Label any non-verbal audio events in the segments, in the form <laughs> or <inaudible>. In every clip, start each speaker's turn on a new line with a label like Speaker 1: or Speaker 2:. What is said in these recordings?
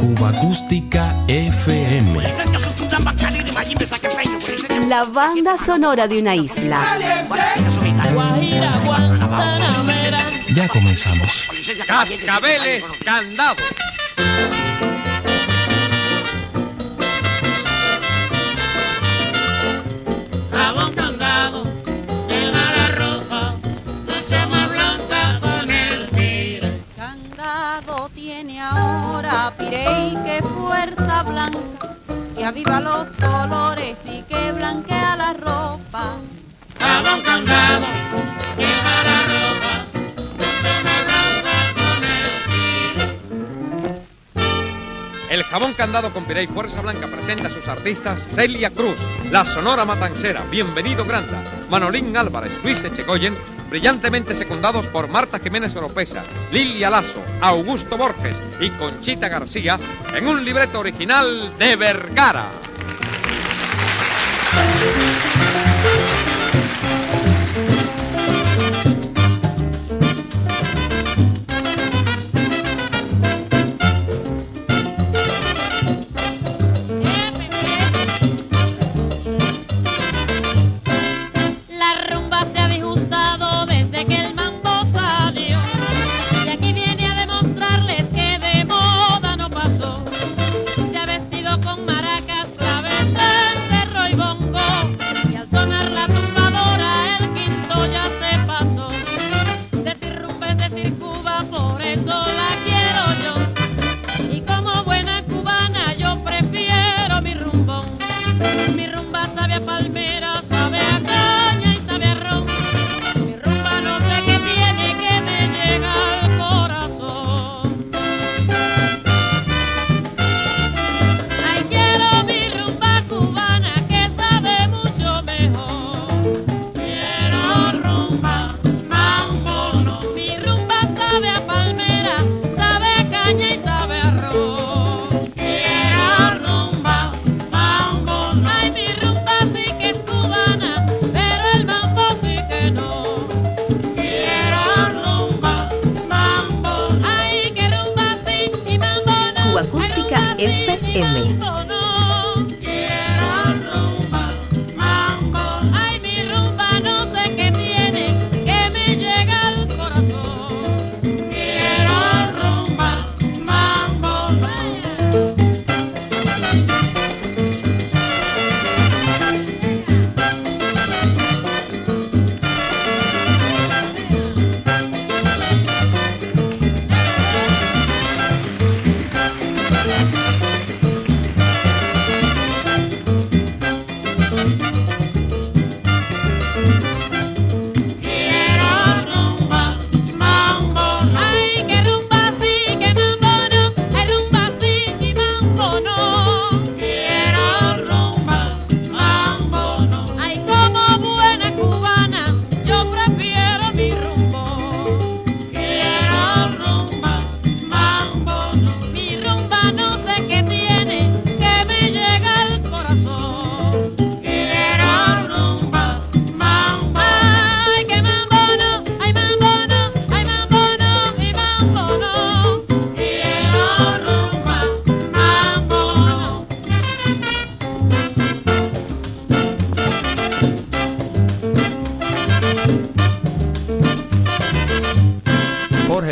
Speaker 1: Cuba Acústica FM.
Speaker 2: La banda sonora de una isla.
Speaker 1: Ya comenzamos.
Speaker 3: Cascabeles Candado.
Speaker 4: ¡Ey, qué fuerza blanca! Que aviva los colores y que blanquea la ropa.
Speaker 5: La ropa.
Speaker 3: Jabón Candado con Pirey Fuerza Blanca presenta a sus artistas Celia Cruz, La Sonora Matancera, Bienvenido Granda, Manolín Álvarez, Luis Echegoyen, brillantemente secundados por Marta Jiménez Oropesa, Lilia Lazo, Augusto Borges y Conchita García, en un libreto original de Vergara.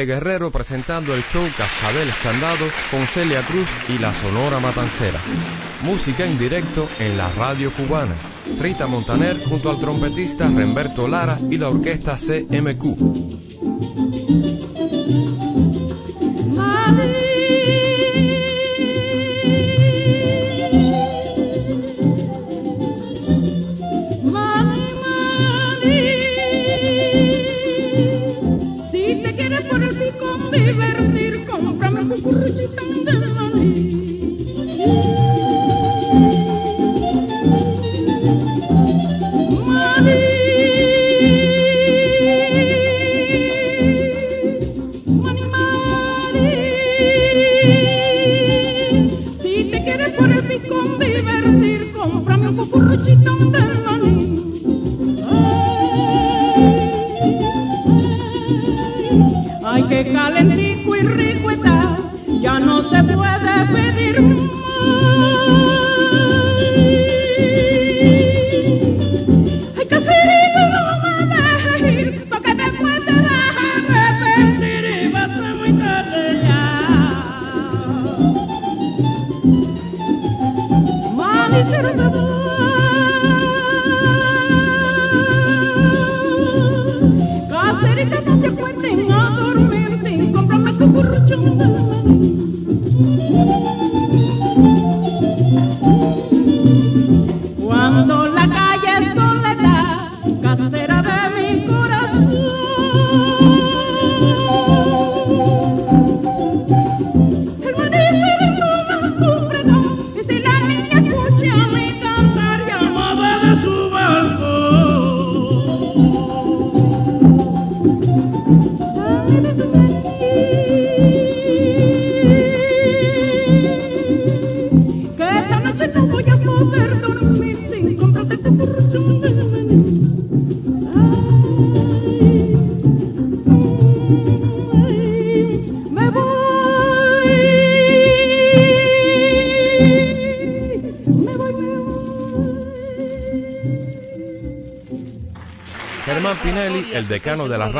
Speaker 6: Guerrero presentando el show Cascabel Escandado con Celia Cruz y la Sonora Matancera. Música en directo en la radio cubana. Rita Montaner junto al trompetista Remberto Lara y la orquesta CMQ.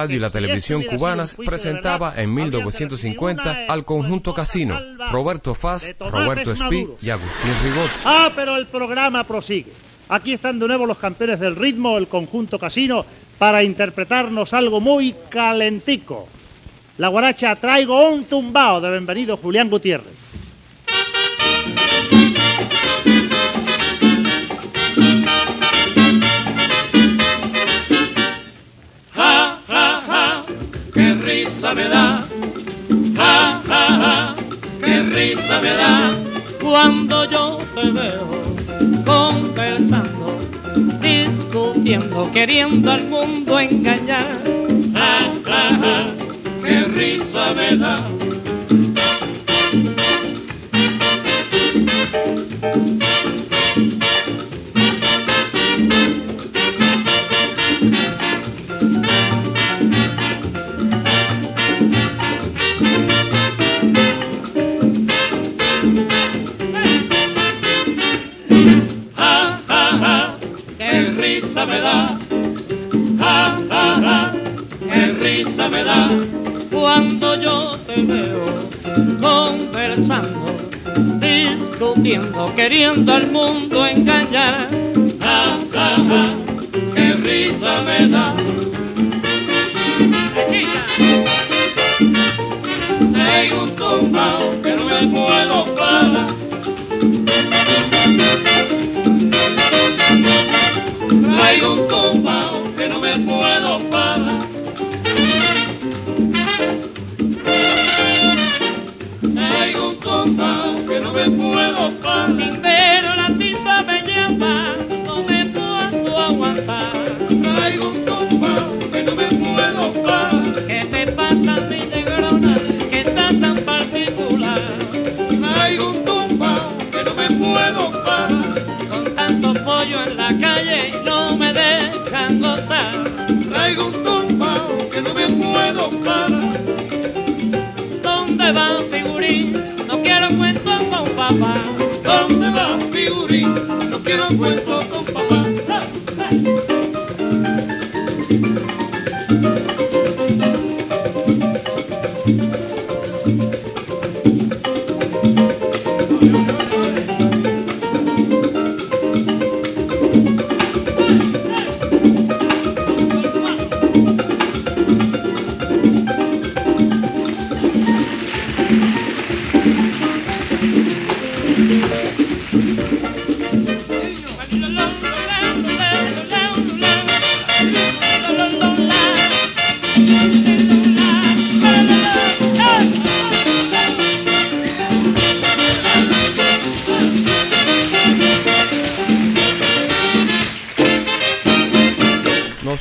Speaker 6: Radio y la televisión cubanas, presentaba en 1950 al conjunto Casino, Roberto Faz, Roberto Espí y Agustín Ribot.
Speaker 7: Ah, pero el programa prosigue. Aquí están de nuevo los campeones del ritmo, el conjunto casino, para interpretarnos algo muy calentico. La guaracha traigo un tumbao de bienvenido Julián Gutiérrez.
Speaker 5: Risa me da. Ja, ja, ja, qué risa me da.
Speaker 8: cuando yo te veo conversando, discutiendo, queriendo al mundo engañar.
Speaker 5: Ja, ja, ja, qué risa me da. Ja, ja, ja, qué risa me da.
Speaker 8: Cuando yo te veo conversando, discutiendo, queriendo al mundo engañar.
Speaker 5: Ja, ja, ja, qué risa me da. Tengo un tumbao que no me puedo parar. Traigo un tumbao que no me puedo parar. Traigo un tumbao que no me puedo parar.
Speaker 8: Pero la tipa me llama, no me puedo aguantar.
Speaker 5: Traigo un tumbao que no me puedo parar.
Speaker 8: ¿Qué me pasa mi negrona que está tan particular?
Speaker 5: Traigo un
Speaker 8: pollo en la calle no me dejan gozar.
Speaker 5: Traigo un tumbao que no me puedo parar.
Speaker 8: ¿Dónde va figurín? No quiero cuento con papá.
Speaker 5: ¿Dónde va figurín? No quiero cuento con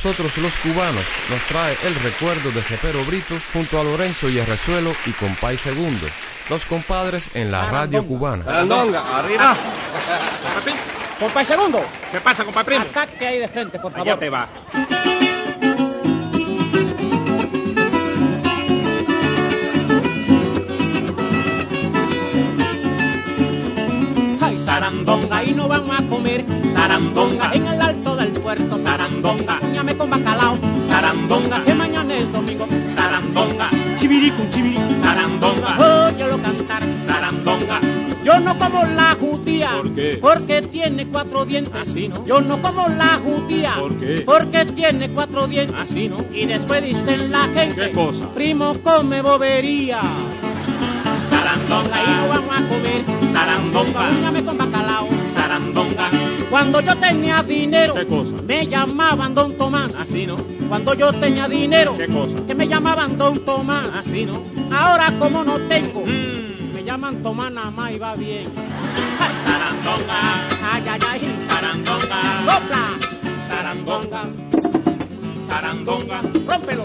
Speaker 6: nosotros los cubanos nos trae el recuerdo de Cepero Brito junto a Lorenzo y Yerrezuelo y Compay Segundo, los compadres en la radio cubana.
Speaker 9: Sarandonga, arriba.
Speaker 10: Ah. Compay Segundo.
Speaker 9: ¿Qué pasa, compay primo?
Speaker 10: Ataque ahí de frente, por favor.
Speaker 9: Allá te va.
Speaker 10: Ay sarandonga y no vamos a comer sarandonga en el alto del puerto sarandonga. Ñame con bacalao. Sarandonga. Que mañana es domingo. Sarandonga.
Speaker 7: Chivirico, chivirico.
Speaker 10: sarandonga. Óyelo cantar. Sarandonga. Yo no como la judía.
Speaker 9: ¿Por qué?
Speaker 10: porque tiene cuatro dientes.
Speaker 9: Así, ¿no?
Speaker 10: yo no como la judía.
Speaker 9: ¿Por qué?
Speaker 10: porque tiene cuatro dientes.
Speaker 9: Así, ¿no?
Speaker 10: y después dicen la gente
Speaker 9: ¿Qué cosa?
Speaker 10: primo come bobería sarandonga. Y no vamos a comer. Sarandonga. Ñame con bacalao cuando yo tenía dinero
Speaker 9: ¿Qué cosa?
Speaker 10: me llamaban don Tomás.
Speaker 9: Así, ¿no?
Speaker 10: cuando yo tenía dinero
Speaker 9: ¿Qué cosa?
Speaker 10: que me llamaban don Tomás.
Speaker 9: Así, ¿no?
Speaker 10: ahora como no tengo
Speaker 9: Mm.
Speaker 10: me llaman Tomás nada más y va bien. Ay, sarandonga. Ay ay ay. Sarandonga. Sopla. Sarandonga. Sarandonga. Rómpelo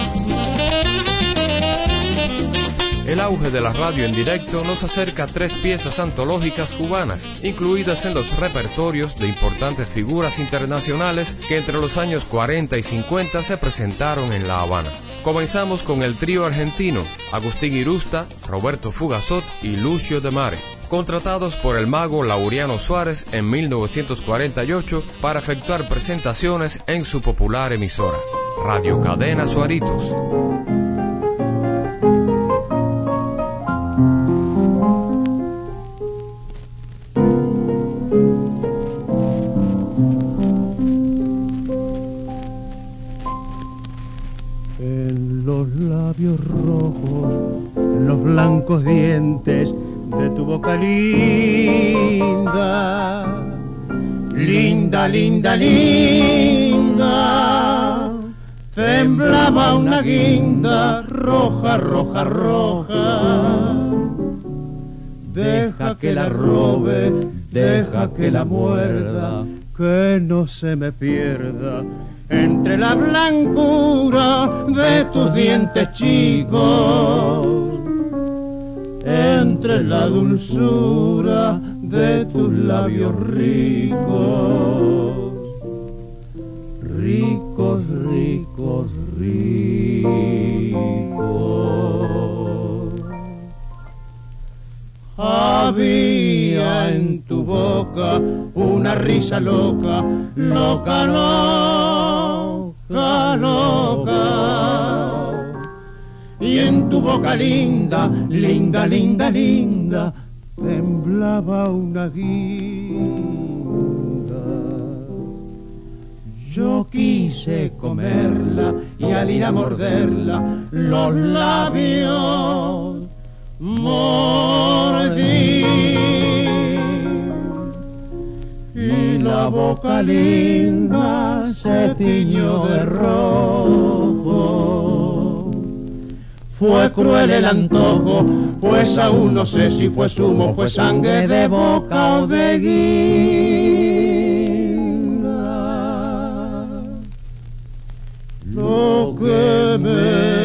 Speaker 6: El auge de la radio en directo nos acerca a tres piezas antológicas cubanas, incluidas en los repertorios de importantes figuras internacionales que entre los años 40 y 50 se presentaron en La Habana. Comenzamos con el trío argentino, Agustín Irusta, Roberto Fugazot y Lucio de Mare, contratados por el mago Laureano Suárez en 1948 para efectuar presentaciones en su popular emisora, Radio Cadena Suaritos.
Speaker 11: Linda, linda, linda, linda, temblaba una guinda roja, roja, roja. Deja que la robe, deja que la muerda, que no se me pierda entre la blancura de tus dientes chicos, entre la dulzura de tus labios ricos, ricos, ricos, ricos. Había en tu boca una risa loca, loca, loca, loca. Y en tu boca linda, linda, linda, linda, temblaba una guinda. Yo quise comerla y al ir a morderla, los labios mordí y la boca linda se tiñó de rojo. Fue cruel el antojo, pues aún no sé si fue zumo, fue sangre de boca o de guinda. Lo que me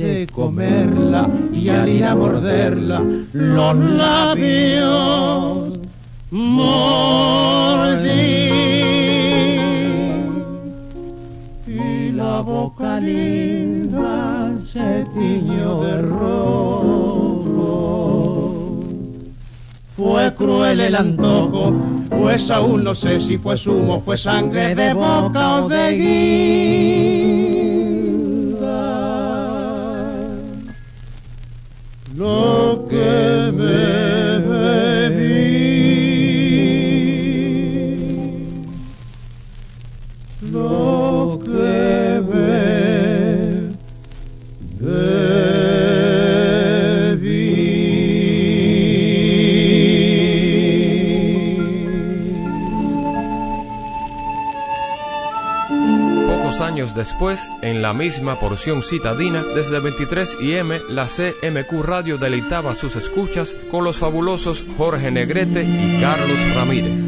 Speaker 11: quise comerla y al ir a morderla los labios mordí niña linda se tiñó de rojo. Fue cruel el antojo, pues aún no sé si fue sumo, fue sangre de boca o de guinda.
Speaker 6: Después, en la misma porción citadina, desde 23 IM, la CMQ Radio deleitaba sus escuchas con los fabulosos Jorge Negrete y Carlos Ramírez.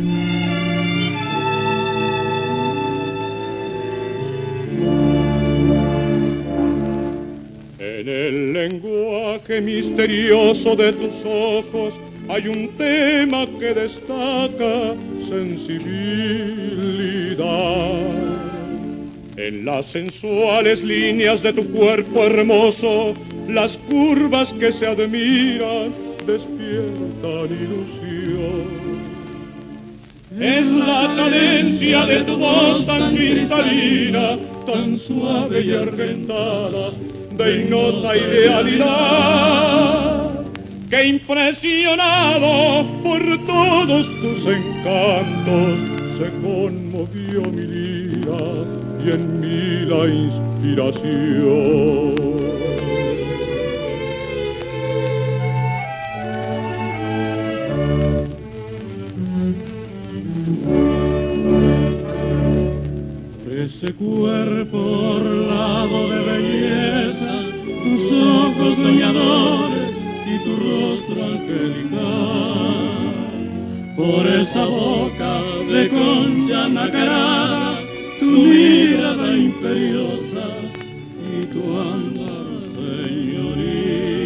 Speaker 12: En el lenguaje misterioso de tus ojos hay un tema que destaca sensibilidad. En las sensuales líneas de tu cuerpo hermoso, las curvas que se admiran despiertan ilusión. Es la cadencia de tu voz tan cristalina, tan suave y argentada, de ignota idealidad, que impresionado por todos tus encantos, se conmovió mi lira y en mí la inspiración. Ese cuerpo orlado de belleza, tus ojos soñadores y tu rostro angelical. Por esa boca de concha nacarada, mirada imperiosa y tu andar señoril.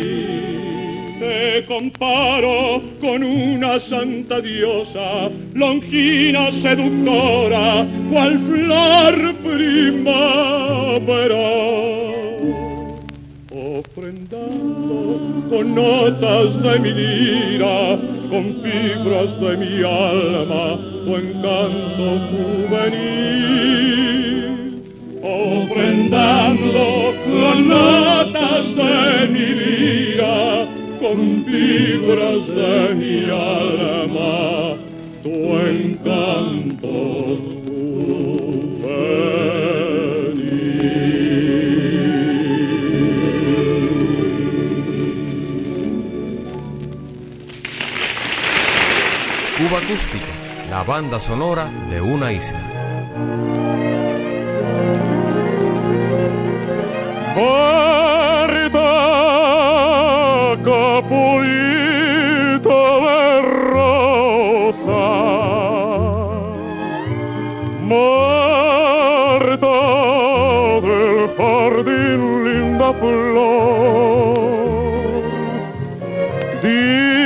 Speaker 12: Te comparo con una santa diosa, longina seductora, cual flor primavera. Ofrendando con notas de mi lira, con fibras de mi alma, tu encanto juvenil. Ofrendando con notas de mi lira, con fibras de mi alma, tu encanto
Speaker 6: la banda sonora de una isla.
Speaker 12: Marta, capullito de rosa. Marta del jardín, linda flor. Dime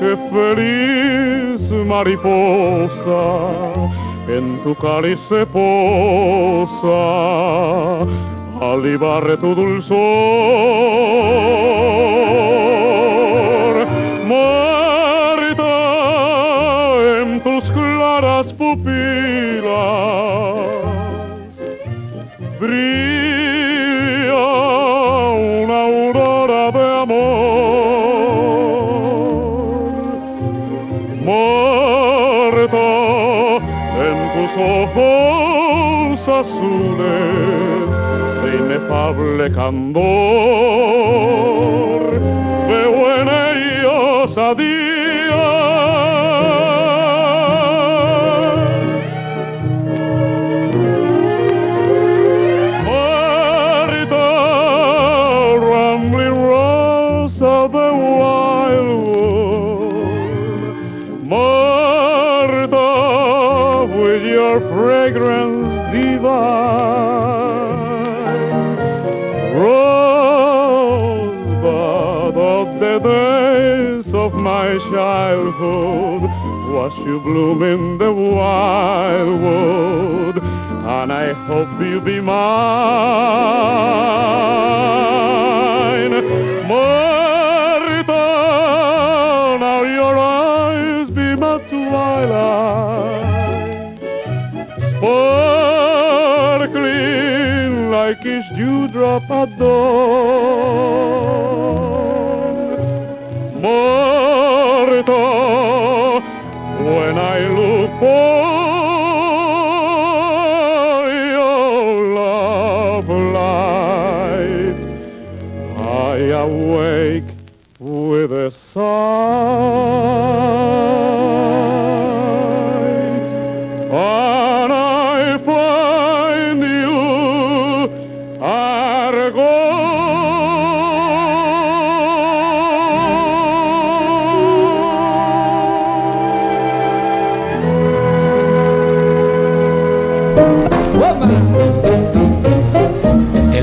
Speaker 12: qué feliz mariposa en tu cáliz se posa tu dulzor. Azules de inefable candor,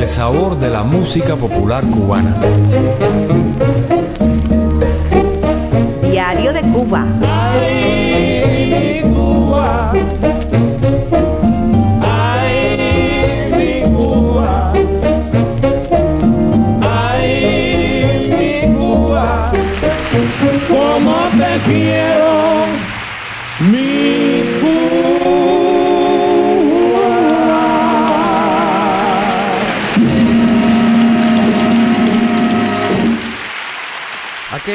Speaker 6: El sabor de la música popular cubana.
Speaker 2: Diario de Cuba.
Speaker 13: Ay, mi Cuba. Ay, mi Cuba. Ay, mi Cuba. Cómo te quiero,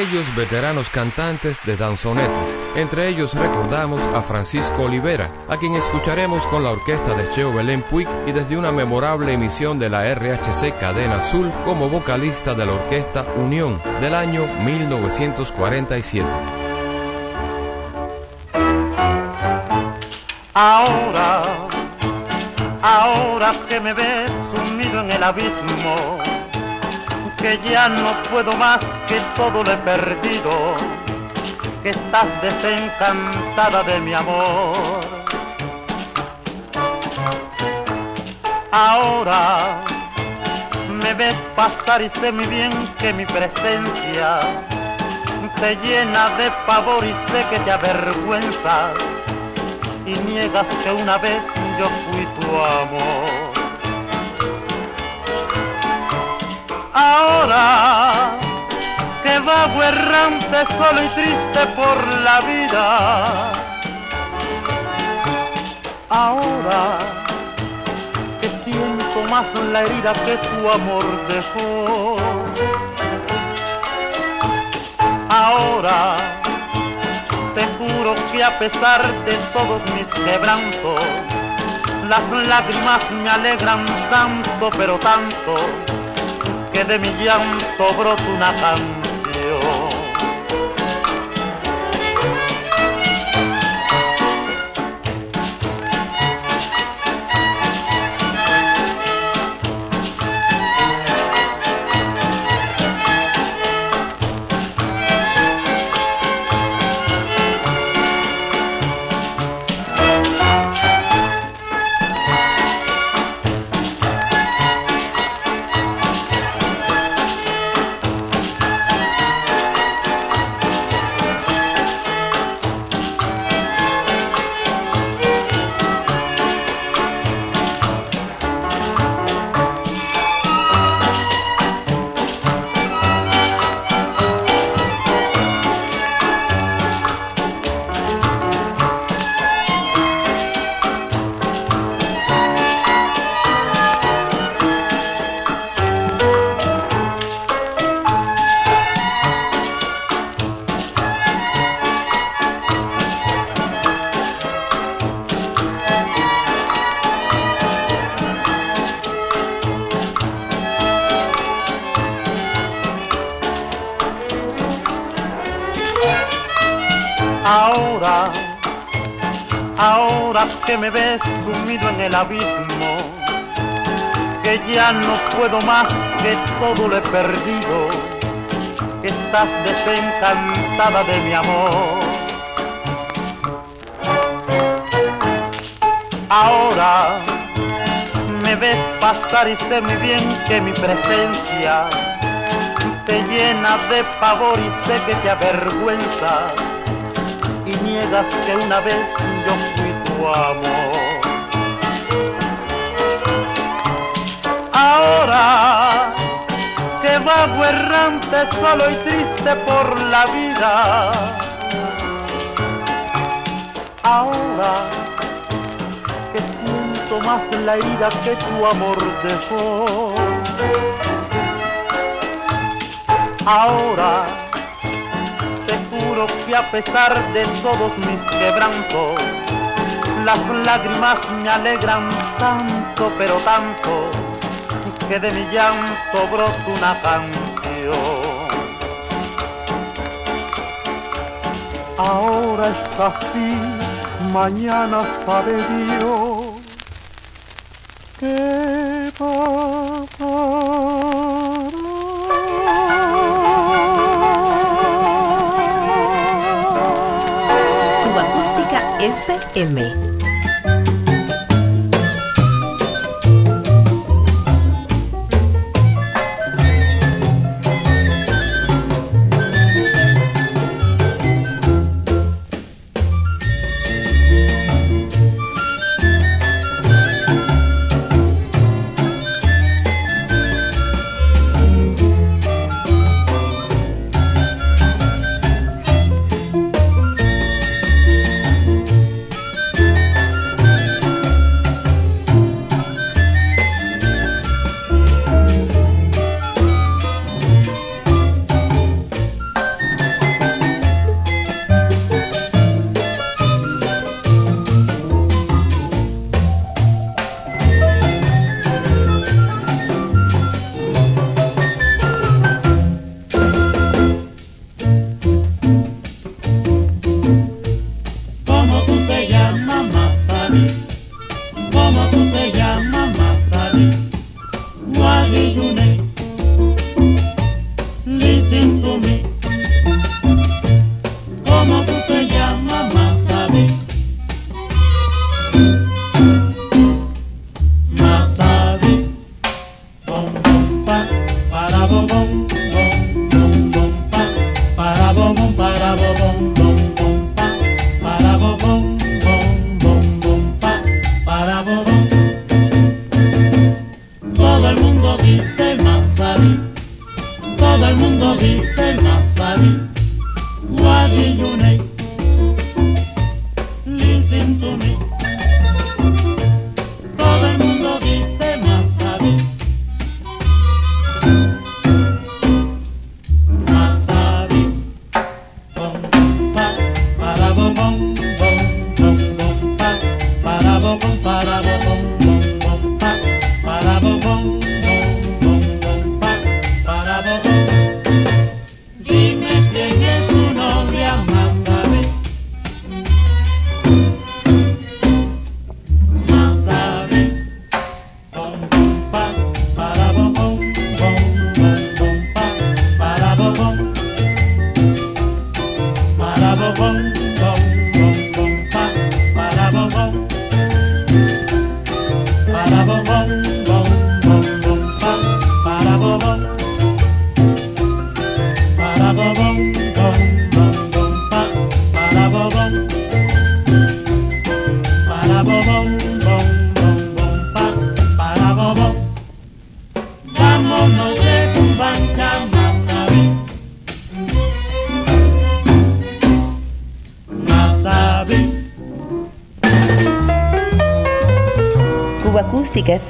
Speaker 6: Aquellos veteranos cantantes de danzonetes. Entre ellos recordamos a Francisco Olivera, a quien escucharemos con la orquesta de Cheo Belén Puig y desde una memorable emisión de la RHC Cadena Azul como vocalista de la orquesta Unión del año 1947.
Speaker 14: Ahora, ahora que me ves sumido en el abismo, que ya no puedo más, que todo lo he perdido, que estás desencantada de mi amor. Ahora me ves pasar y sé muy bien que mi presencia te llena de pavor y sé que te avergüenza y niegas que una vez yo fui tu amor. Ahora que vago errante solo y triste por la vida. Ahora que siento más la herida que tu amor dejó. Ahora te juro que a pesar de todos mis quebrantos, las lágrimas me alegran tanto, pero tanto, que de mi llanto brota una canción. Que me ves sumido en el abismo, que ya no puedo más, que todo lo he perdido, que estás desencantada de mi amor. Ahora me ves pasar y sé muy bien que mi presencia te llena de pavor y sé que te avergüenza y niegas que una vez yo fui amor. ahora que vago errante solo y triste por la vida. Ahora que siento más la ira que tu amor dejó. Ahora te juro que a pesar de todos mis quebrantos, las lágrimas me alegran tanto, pero tanto, que de mi llanto brota una canción. Ahora es así, mañana sabe Dios qué
Speaker 2: Cuba Acústica FM.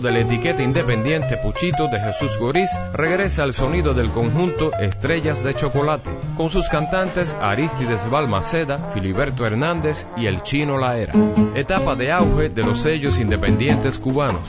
Speaker 6: De la etiqueta independiente Puchito de Jesús Goriz, regresa el sonido del conjunto Estrellas de Chocolate, con sus cantantes Aristides Balmaceda, Filiberto Hernández y el Chino Laera. Etapa de auge de los sellos independientes cubanos.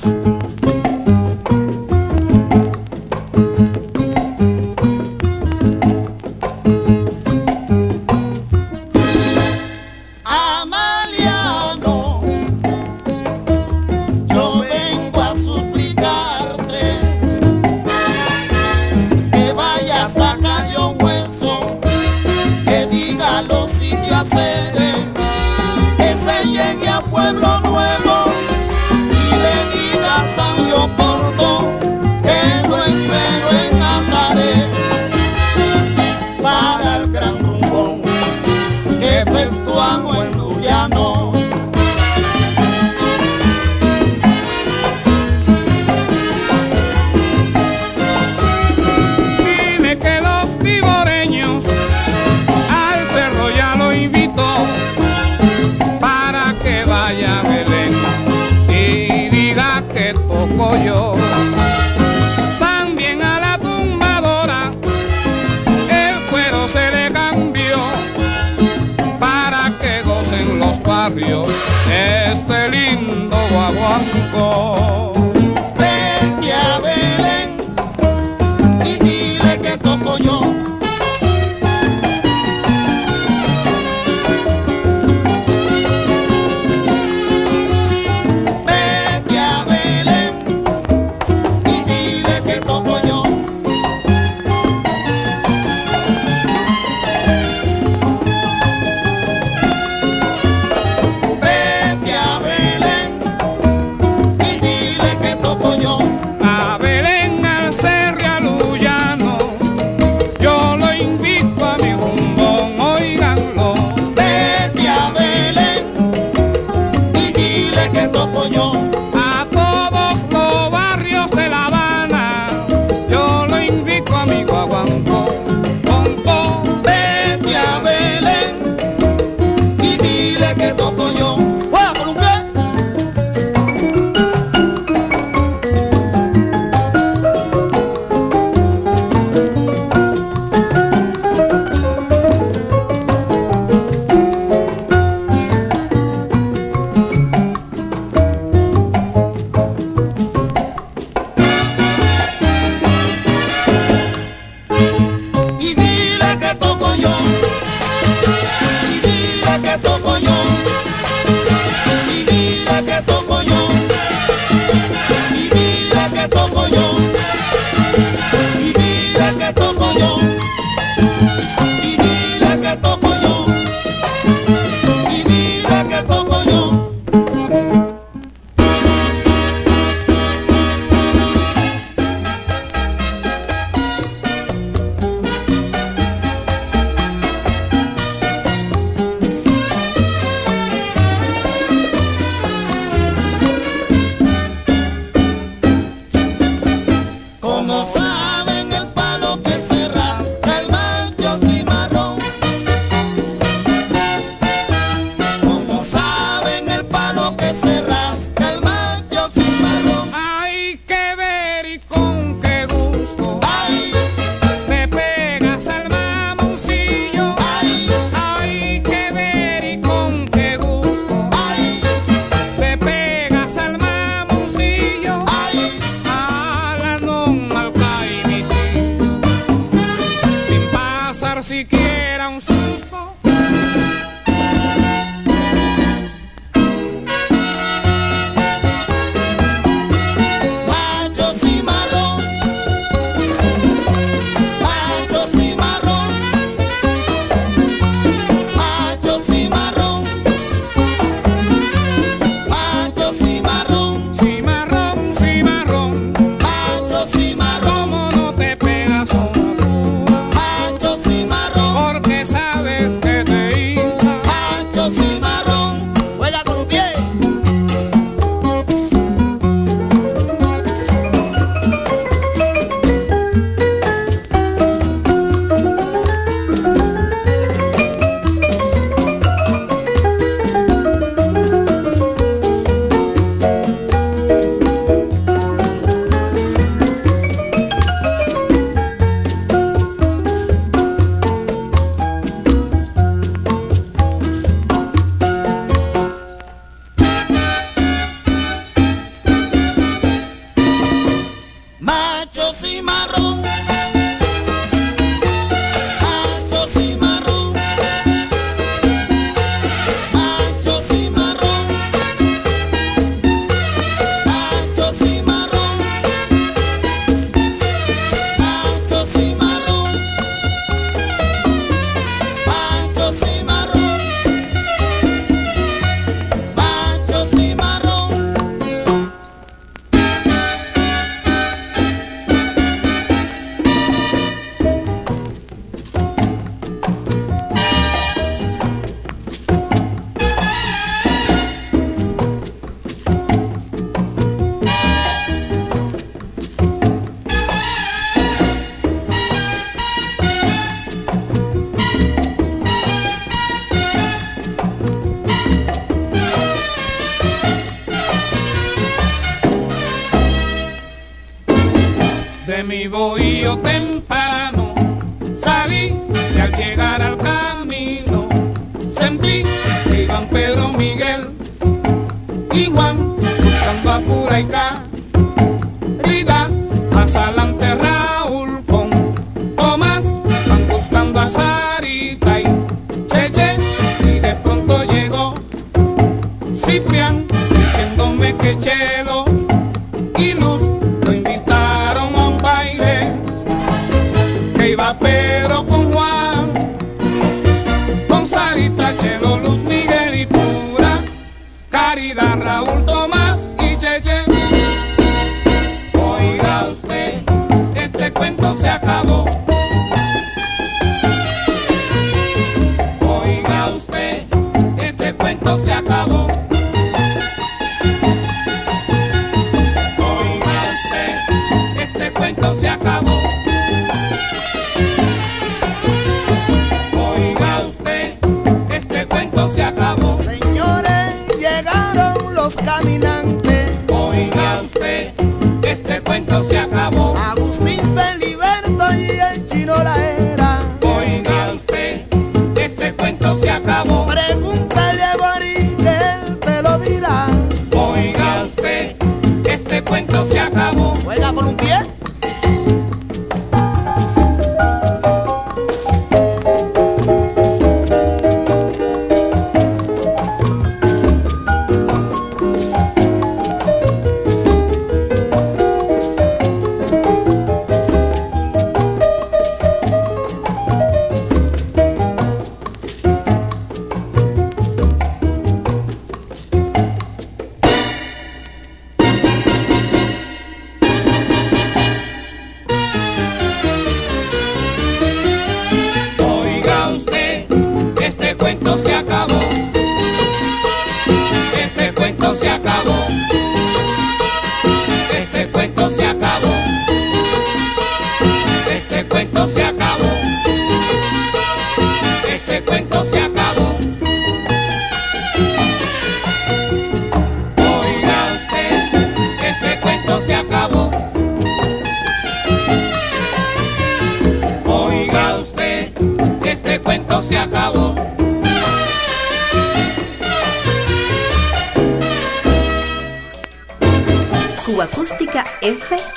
Speaker 15: Viva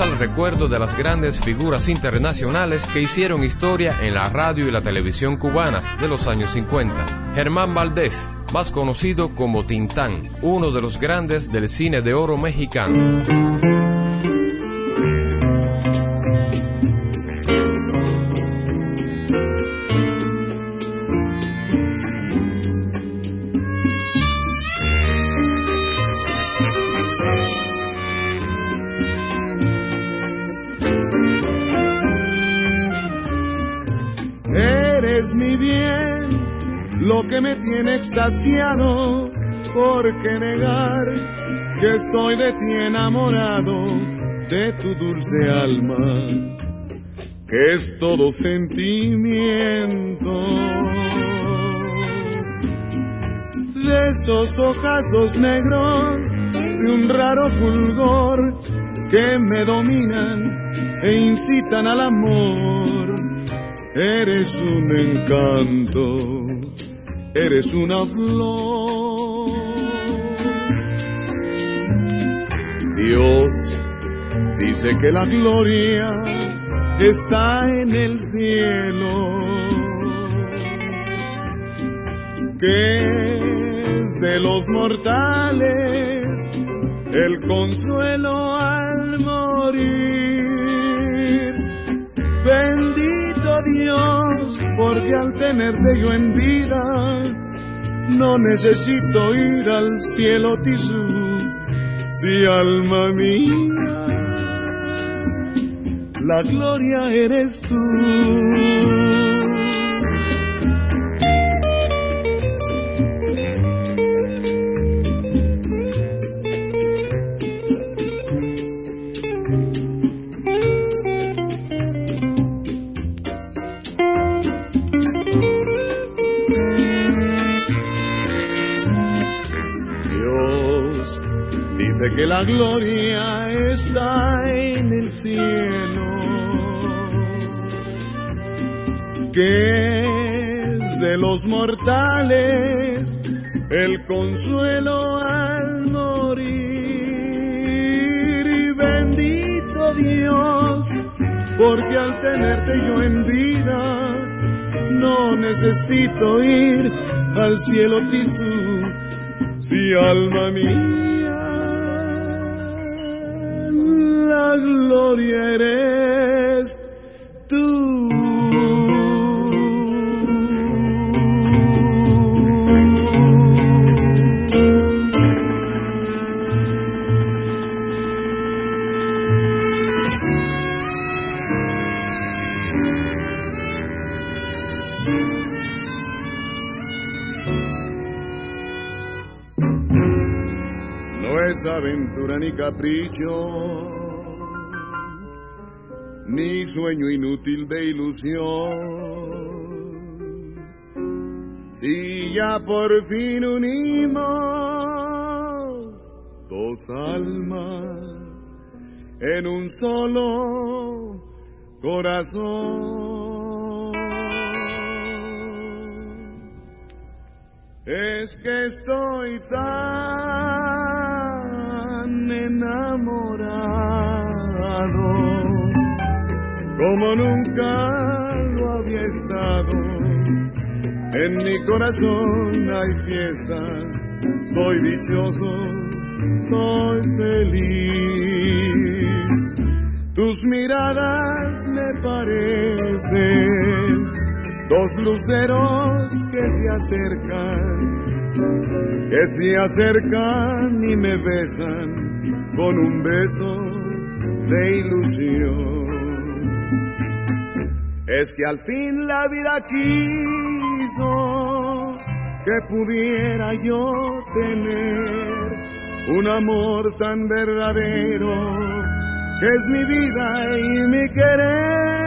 Speaker 6: Al recuerdo de las grandes figuras internacionales que hicieron historia en la radio y la televisión cubanas de los años 50. Germán Valdés, más conocido como Tintán, uno de los grandes del cine de oro mexicano.
Speaker 16: Extasiado. ¿Por qué negar que estoy de ti enamorado, de tu dulce alma, que es todo sentimiento? De esos ojazos negros, de un raro fulgor que me dominan e incitan al amor. Eres un encanto, eres una flor. Dios dice que la gloria está en el cielo, que es de los mortales el consuelo al morir. Bendito Dios, porque al tenerte yo en vida, no necesito ir al cielo tisú, si alma mía, la gloria eres tú. Dice que la gloria está en el cielo, que es de los mortales el consuelo al morir. Y bendito Dios, porque al tenerte yo en vida, no necesito ir al cielo Tisú, si alma mía, es aventura ni capricho, ni sueño inútil de ilusión. Si ya por fin unimos dos almas en un solo corazón. Es que estoy tan enamorado como nunca lo había estado. En mi corazón hay fiesta, soy dichoso, soy feliz. Tus miradas me parecen dos luceros que se acercan, que se acercan y me besan con un beso de ilusión. Es que al fin la vida quiso que pudiera yo tener un amor tan verdadero que es mi vida y mi querer.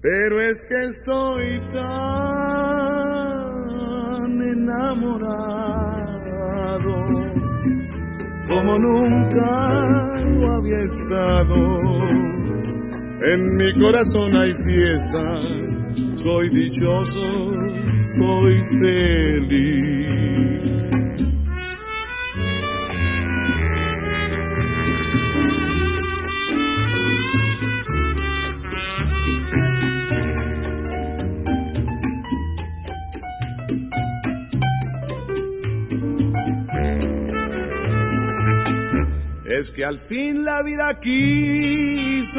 Speaker 16: Pero es que estoy tan enamorado como nunca lo había estado. En mi corazón hay fiesta, soy dichoso, soy feliz. Es que al fin la vida quiso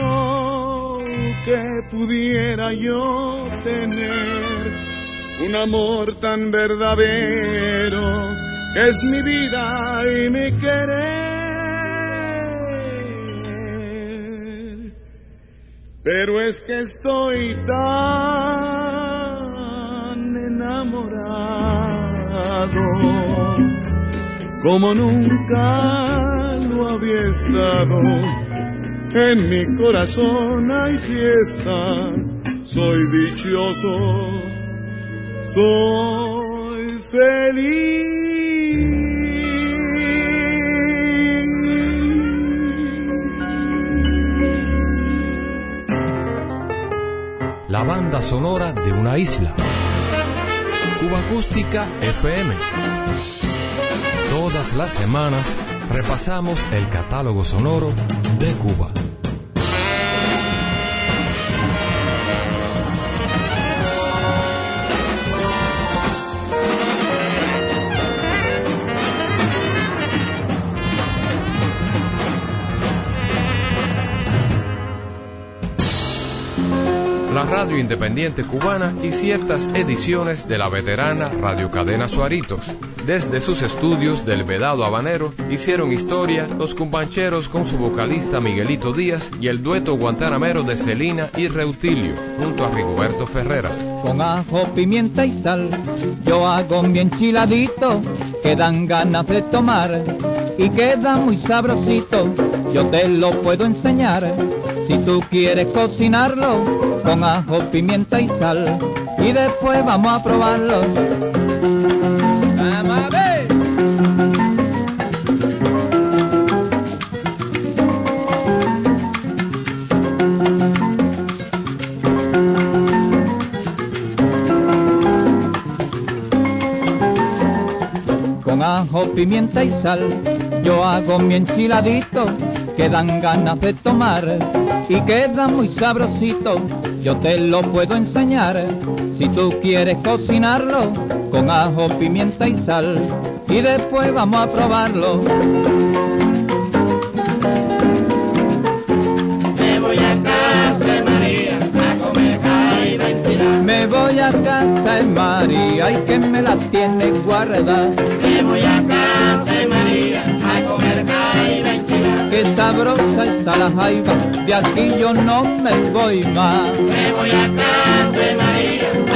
Speaker 16: que pudiera yo tener un amor tan verdadero que es mi vida y mi querer. Pero es que estoy tan enamorado como nunca En mi corazón hay fiesta, soy dichoso, soy
Speaker 6: La banda sonora de una isla. Cuba Acústica FM. Todas las semanas repasamos el catálogo sonoro de Cuba. la radio independiente cubana y ciertas ediciones de la veterana radiocadena Suaritos. Desde sus estudios del Vedado Habanero hicieron historia los cumbancheros con su vocalista Miguelito Díaz y el dueto guantanamero de Celina y Reutilio junto a Rigoberto Ferrera.
Speaker 17: Con ajo, pimienta y sal, yo hago mi enchiladito, que dan ganas de tomar y queda muy sabrosito, yo te lo puedo enseñar. Si tú quieres cocinarlo con ajo, pimienta y sal, y después vamos a probarlo. Pimienta y sal. Yo hago mi enchiladito que dan ganas de tomar y queda muy sabrosito. Yo te lo puedo enseñar si tú quieres cocinarlo con ajo, pimienta y sal. Y después vamos a probarlo.
Speaker 8: Me voy a casa de María a comer caída enchilada.
Speaker 17: Me voy a casa de María y que me la tiene guardada.
Speaker 8: Me voy a
Speaker 17: Sabrosa está la jaiba, de aquí yo no me voy más.
Speaker 8: Me voy a casa María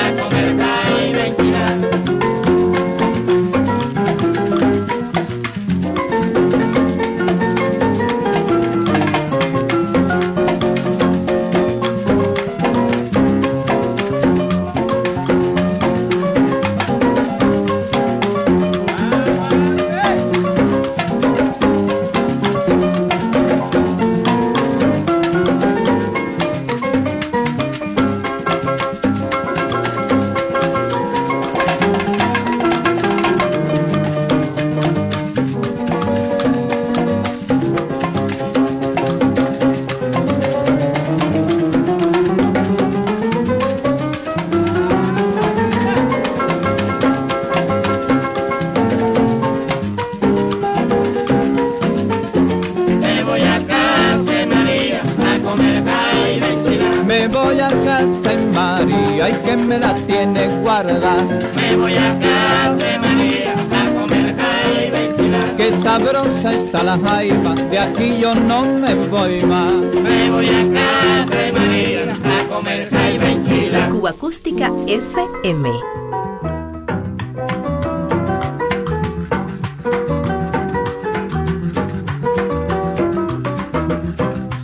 Speaker 17: sabrosa está la jaiba, de aquí yo no me voy más.
Speaker 8: Me voy a casa de María a comer caída enchilada.
Speaker 2: Cuba Acústica FM.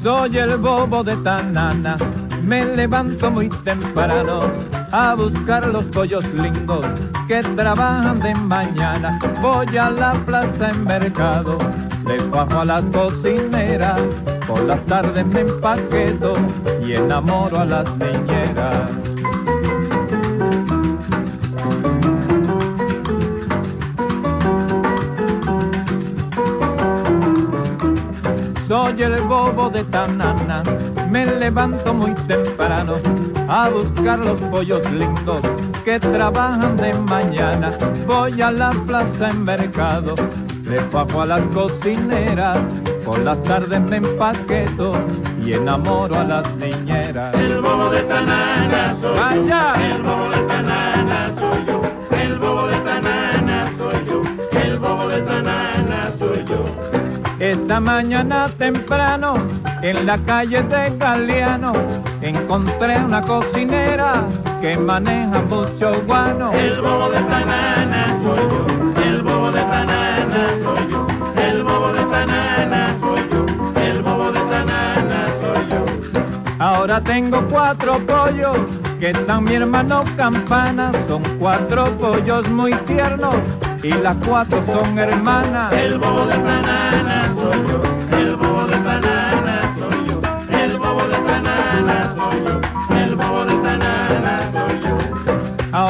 Speaker 17: Soy el bobo de Tanana, me levanto muy temprano a buscar los pollos lindos que trabajan de mañana. Voy a la plaza en mercado, le bajo a la cocinera, por las tardes me empaqueto y enamoro a las niñeras. Soy el bobo de Tanana, me levanto muy temprano a buscar los pollos lindos que trabajan de mañana. Voy a la plaza en mercado, le bajo a las cocineras, por las tardes me empaqueto y enamoro a las niñeras.
Speaker 8: El bobo de Tanana soy yo. El bobo de Tanana soy yo. El bobo de Tanana soy yo. El bobo de Tanana soy yo.
Speaker 17: Esta mañana temprano, en la calle de Galeano, encontré una cocinera que maneja mucho guano.
Speaker 8: El bobo de Tanana soy yo. El bobo de Tanana soy yo. El bobo de Tanana soy yo. El bobo de Tanana soy yo.
Speaker 17: Ahora tengo cuatro pollos que están mi hermano Campana. Son cuatro pollos muy tiernos y las cuatro son hermanas.
Speaker 8: El bobo de Tanana soy yo. El bobo de Tanana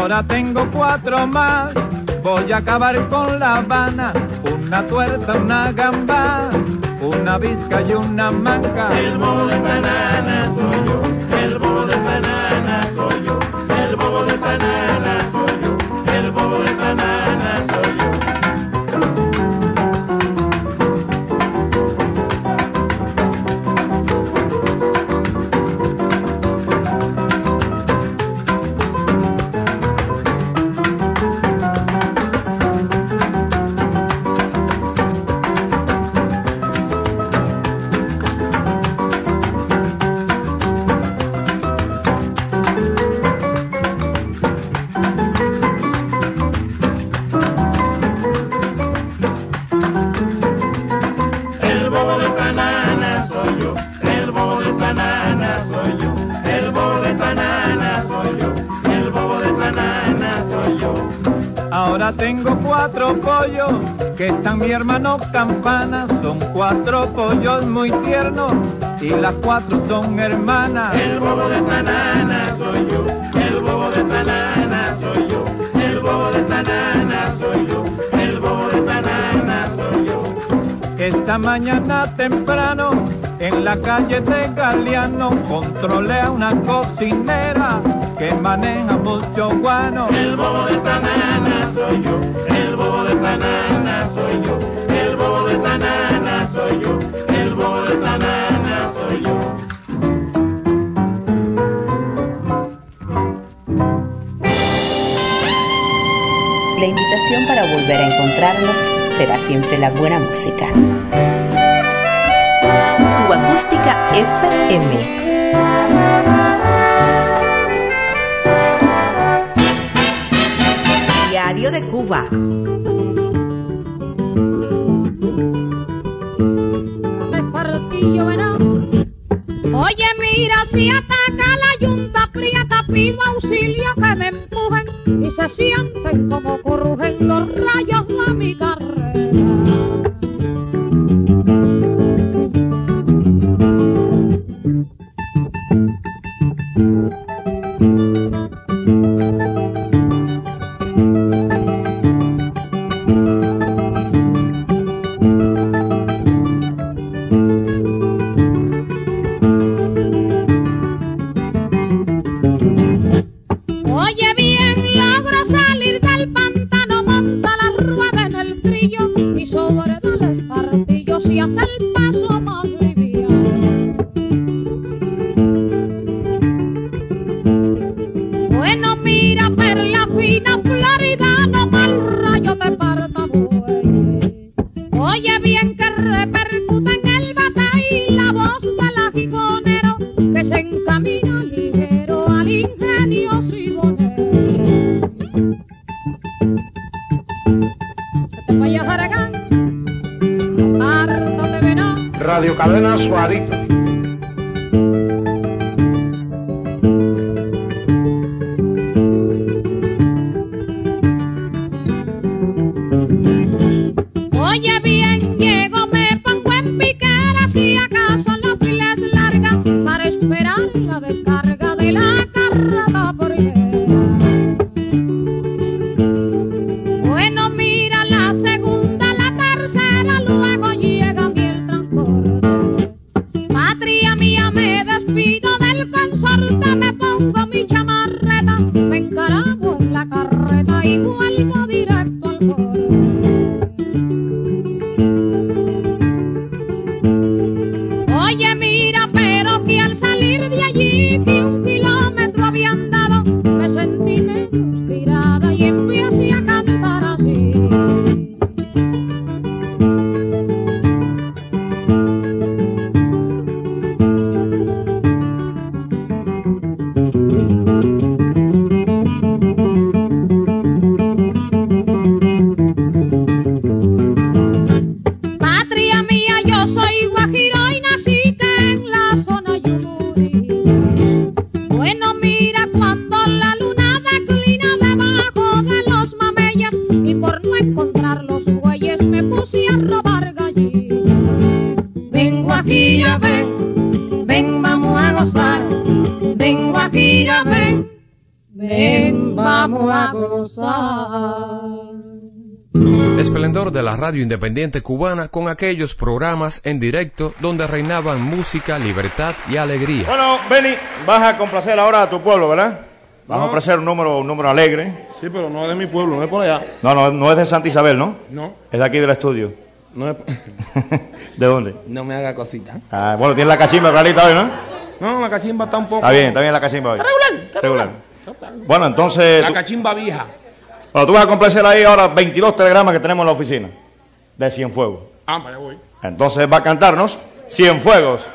Speaker 17: Ahora tengo cuatro más. Voy a acabar con la Habana. Una tuerta, una gamba, una visca y una manca.
Speaker 8: El bobo de Tanana soy yo. El bobo de Tanana soy yo. El bobo de Tanana
Speaker 17: Tengo cuatro pollos que están mi hermano Campana. Son cuatro pollos muy tiernos y las cuatro son hermanas.
Speaker 8: El bobo de Tanana soy yo. El bobo de Tanana soy yo. El bobo de Tanana soy yo. El bobo de
Speaker 17: Esta mañana temprano en la calle de Galeano controlé a una cocinera que maneja mucho guano.
Speaker 8: El bobo de esta nana soy yo, el bobo de esta soy yo, el bobo de esta soy yo, el bobo de esta soy yo.
Speaker 2: La invitación para volver a encontrarnos será siempre la buena música. Cuba Acústica FM. Diario de Cuba.
Speaker 4: Oye, mira, si ataca
Speaker 18: radio
Speaker 6: independiente cubana con aquellos programas en directo donde reinaban música, libertad y alegría.
Speaker 9: Bueno, Benny, vas a complacer ahora a tu pueblo, ¿verdad? Vamos a ofrecer un número, un número alegre.
Speaker 19: Sí, pero no es de mi pueblo, no es por allá.
Speaker 9: No, no, no es de Santa Isabel, ¿no?
Speaker 19: No.
Speaker 9: Es de aquí del estudio.
Speaker 19: No, es... <laughs>
Speaker 9: ¿De dónde?
Speaker 19: no me haga cosita.
Speaker 9: Ah, bueno, tiene la cachimba realita hoy, ¿no?
Speaker 19: No, la cachimba está un poco.
Speaker 9: Está bien, está bien la cachimba hoy.
Speaker 19: Está regular, está
Speaker 9: Regular.
Speaker 19: regular.
Speaker 9: Bueno, entonces...
Speaker 19: La
Speaker 9: tú-
Speaker 19: cachimba vieja.
Speaker 9: Bueno, tú vas a complacer ahí ahora 22 telegramas que tenemos en la oficina de Cienfuegos.
Speaker 19: Ah, allá voy.
Speaker 9: Entonces va a cantarnos Cienfuegos.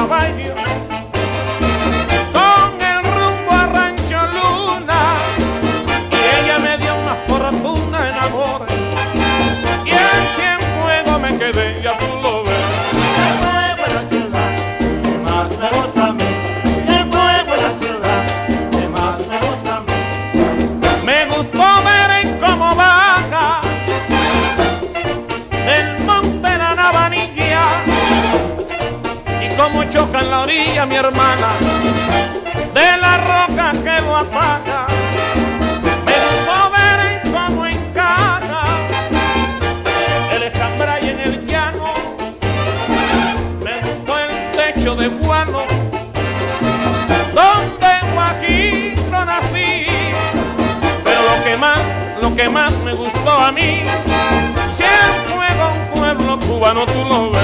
Speaker 12: how I you. choca en la orilla mi hermana, de la roca que lo ataca. Me gustó ver en cómo encaja el escambray en el llano, me gustó el techo de guano, donde Guajiro nací, pero lo que más, lo que más me gustó a mí, si el fuego un pueblo cubano tú lo.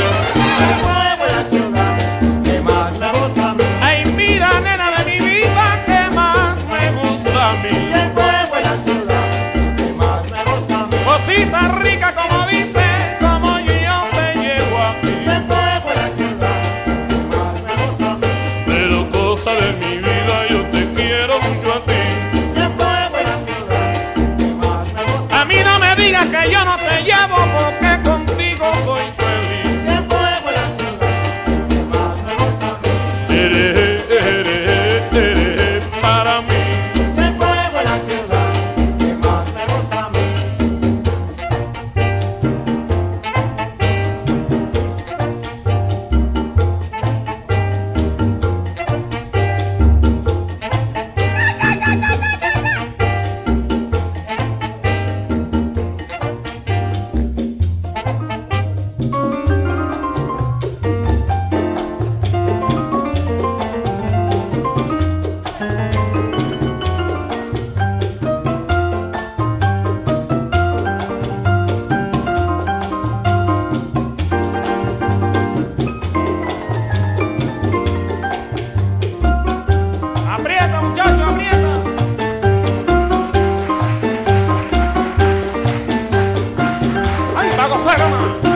Speaker 20: Pago fuego,
Speaker 12: man.